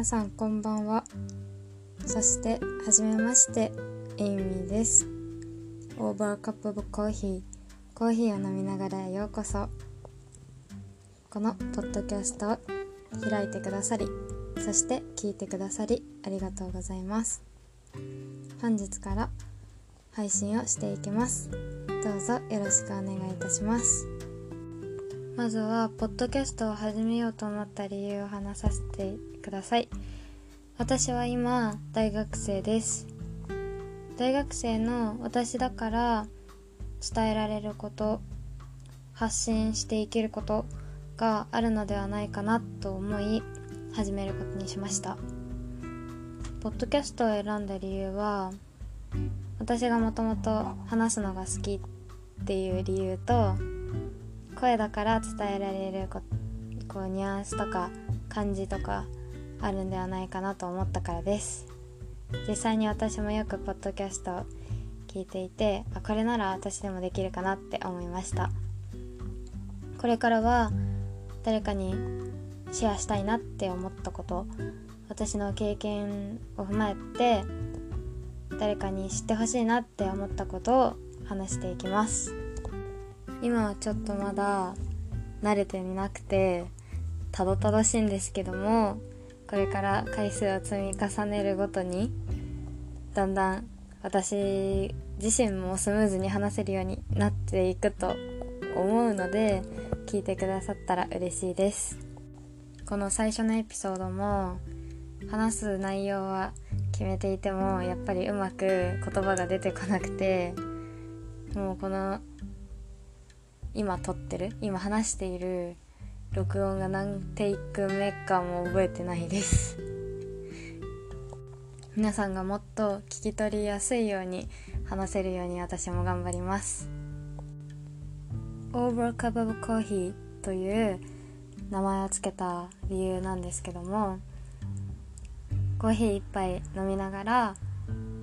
皆さんこんばんは。そしてはじめましてエイミーです。オーバーカップオコーヒーコーヒーを飲みながらようこそ。このポッドキャストを開いてくださりそして聞いてくださりありがとうございます。本日から配信をしていきます。どうぞよろしくお願いいたします。まずはポッドキャストを始めようと思った理由を話させてください。私は今大学生です。大学生の私だから伝えられること発信していけることがあるのではないかなと思い始めることにしました。ポッドキャストを選んだ理由は私がもともと話すのが好きっていう理由と声だから伝えられるここうニュアンスとか感じとかあるんではないかなと思ったからです。実際に私もよくポッドキャストを聞いていてあこれなら私でもできるかなって思いました。これからは誰かにシェアしたいなって思ったこと私の経験を踏まえて誰かに知ってほしいなって思ったことを話していきます。今はちょっとまだ慣れていなくてたどたどしいんですけどもこれから回数を積み重ねるごとにだんだん私自身もスムーズに話せるようになっていくと思うので聞いてくださったら嬉しいです。この最初のエピソードも話す内容は決めていてもやっぱりうまく言葉が出てこなくてもうこの今撮ってる今話している録音が何テイク目かも覚えてないです。皆さんがもっと聞き取りやすいように話せるように私も頑張ります。Over Cup of Coffee という名前を付けた理由なんですけどもコーヒー一杯飲みながら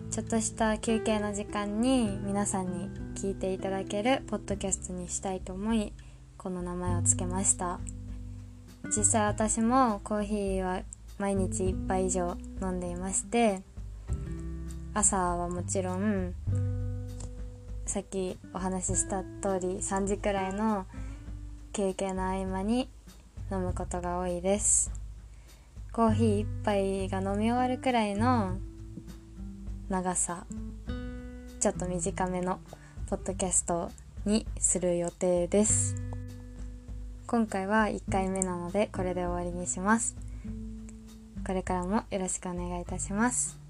ちょっとした休憩の時間に皆さんに聞いていただけるポッドキャストにしたいと思いこの名前を付けました。実際私もコーヒーは毎日1杯以上飲んでいまして朝はもちろんさっきお話しした通り3時くらいの休憩の合間に飲むことが多いです。コーヒー1杯が飲み終わるくらいの長さちょっと短めのポッドキャストにする予定です。今回は1回目なのでこれで終わりにします。これからもよろしくお願いいたします。